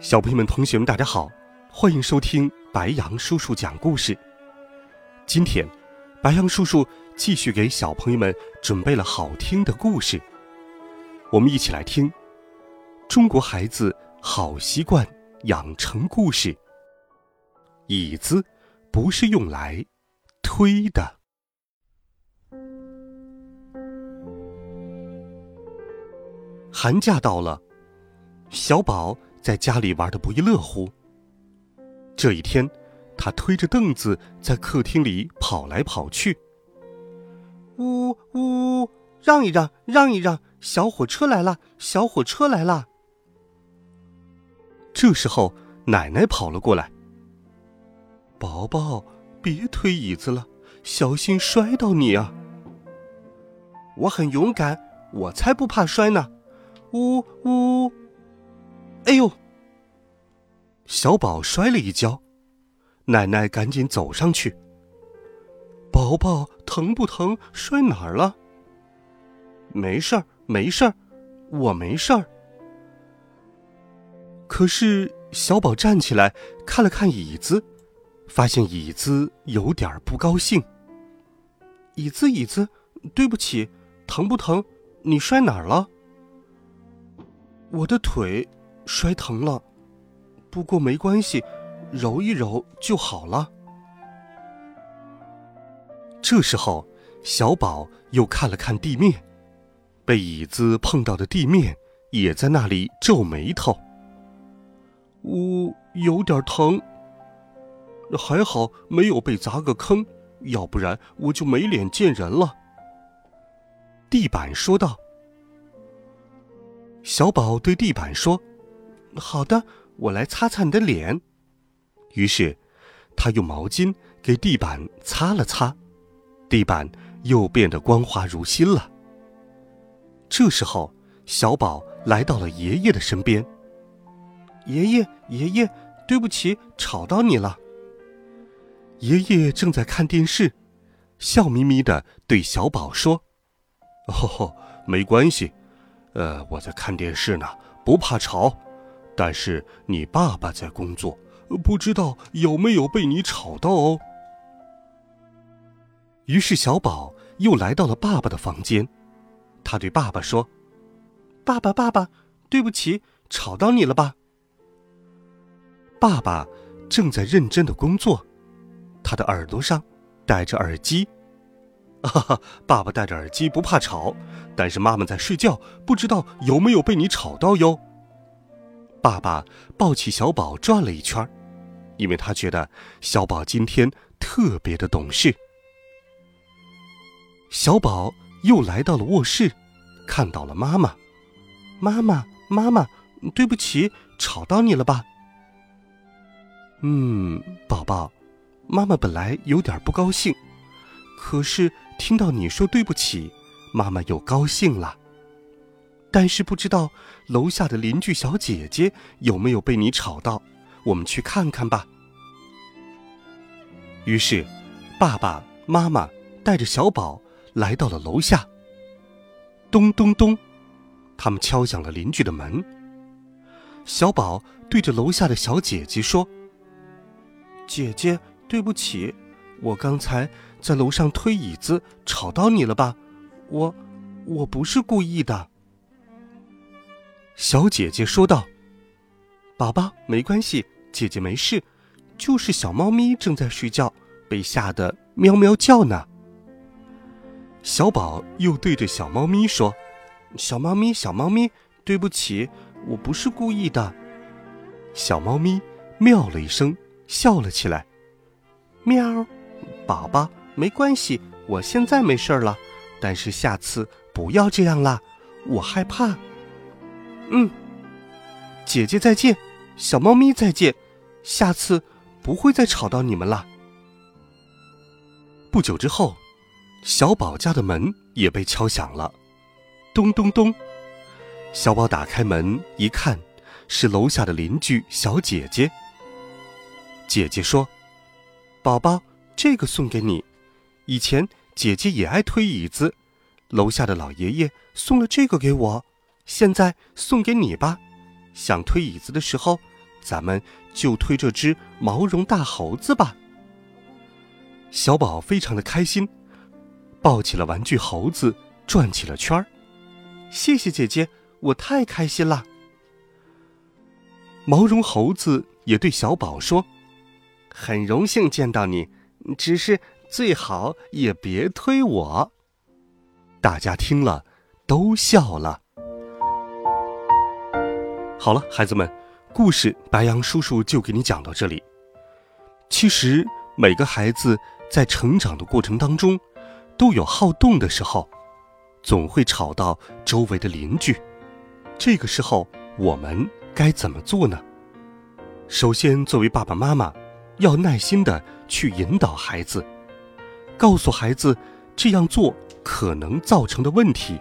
小朋友们、同学们，大家好，欢迎收听白羊叔叔讲故事。今天，白羊叔叔继续给小朋友们准备了好听的故事，我们一起来听《中国孩子好习惯养成故事》。椅子不是用来推的。寒假到了，小宝。在家里玩的不亦乐乎。这一天，他推着凳子在客厅里跑来跑去。呜呜，让一让，让一让，小火车来了，小火车来了。这时候，奶奶跑了过来。宝宝，别推椅子了，小心摔到你啊！我很勇敢，我才不怕摔呢。呜呜。哎呦！小宝摔了一跤，奶奶赶紧走上去。宝宝疼不疼？摔哪儿了？没事儿，没事儿，我没事儿。可是小宝站起来看了看椅子，发现椅子有点不高兴。椅子，椅子，对不起，疼不疼？你摔哪儿了？我的腿。摔疼了，不过没关系，揉一揉就好了。这时候，小宝又看了看地面，被椅子碰到的地面也在那里皱眉头。呜，有点疼。还好没有被砸个坑，要不然我就没脸见人了。地板说道。小宝对地板说。好的，我来擦擦你的脸。于是，他用毛巾给地板擦了擦，地板又变得光滑如新了。这时候，小宝来到了爷爷的身边。爷爷，爷爷，对不起，吵到你了。爷爷正在看电视，笑眯眯的对小宝说：“哦，没关系，呃，我在看电视呢，不怕吵。”但是你爸爸在工作，不知道有没有被你吵到哦。于是小宝又来到了爸爸的房间，他对爸爸说：“爸爸，爸爸，对不起，吵到你了吧？”爸爸正在认真的工作，他的耳朵上戴着耳机。哈哈，爸爸戴着耳机不怕吵，但是妈妈在睡觉，不知道有没有被你吵到哟。爸爸抱起小宝转了一圈，因为他觉得小宝今天特别的懂事。小宝又来到了卧室，看到了妈妈。妈妈，妈妈，对不起，吵到你了吧？嗯，宝宝，妈妈本来有点不高兴，可是听到你说对不起，妈妈又高兴了。但是不知道楼下的邻居小姐姐有没有被你吵到，我们去看看吧。于是，爸爸妈妈带着小宝来到了楼下。咚咚咚，他们敲响了邻居的门。小宝对着楼下的小姐姐说：“姐姐，对不起，我刚才在楼上推椅子吵到你了吧？我，我不是故意的。”小姐姐说道：“宝宝，没关系，姐姐没事，就是小猫咪正在睡觉，被吓得喵喵叫呢。”小宝又对着小猫咪说：“小猫咪，小猫咪，对不起，我不是故意的。”小猫咪喵了一声，笑了起来。喵，宝宝，没关系，我现在没事了，但是下次不要这样啦，我害怕。嗯，姐姐再见，小猫咪再见，下次不会再吵到你们了。不久之后，小宝家的门也被敲响了，咚咚咚。小宝打开门一看，是楼下的邻居小姐姐。姐姐说：“宝宝，这个送给你。以前姐姐也爱推椅子，楼下的老爷爷送了这个给我，现在送给你吧。想推椅子的时候，咱们就推这只毛绒大猴子吧。”小宝非常的开心，抱起了玩具猴子，转起了圈儿。谢谢姐姐，我太开心了。毛绒猴子也对小宝说。很荣幸见到你，只是最好也别推我。大家听了都笑了。好了，孩子们，故事白羊叔叔就给你讲到这里。其实每个孩子在成长的过程当中，都有好动的时候，总会吵到周围的邻居。这个时候我们该怎么做呢？首先，作为爸爸妈妈。要耐心的去引导孩子，告诉孩子这样做可能造成的问题，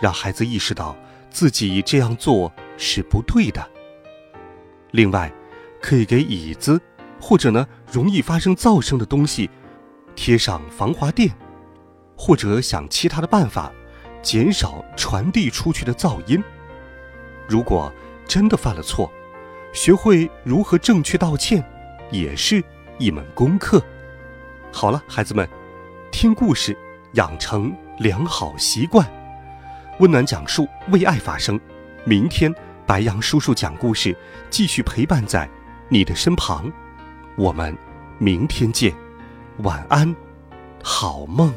让孩子意识到自己这样做是不对的。另外，可以给椅子或者呢容易发生噪声的东西贴上防滑垫，或者想其他的办法减少传递出去的噪音。如果真的犯了错，学会如何正确道歉。也是一门功课。好了，孩子们，听故事，养成良好习惯，温暖讲述，为爱发声。明天，白羊叔叔讲故事，继续陪伴在你的身旁。我们明天见，晚安，好梦。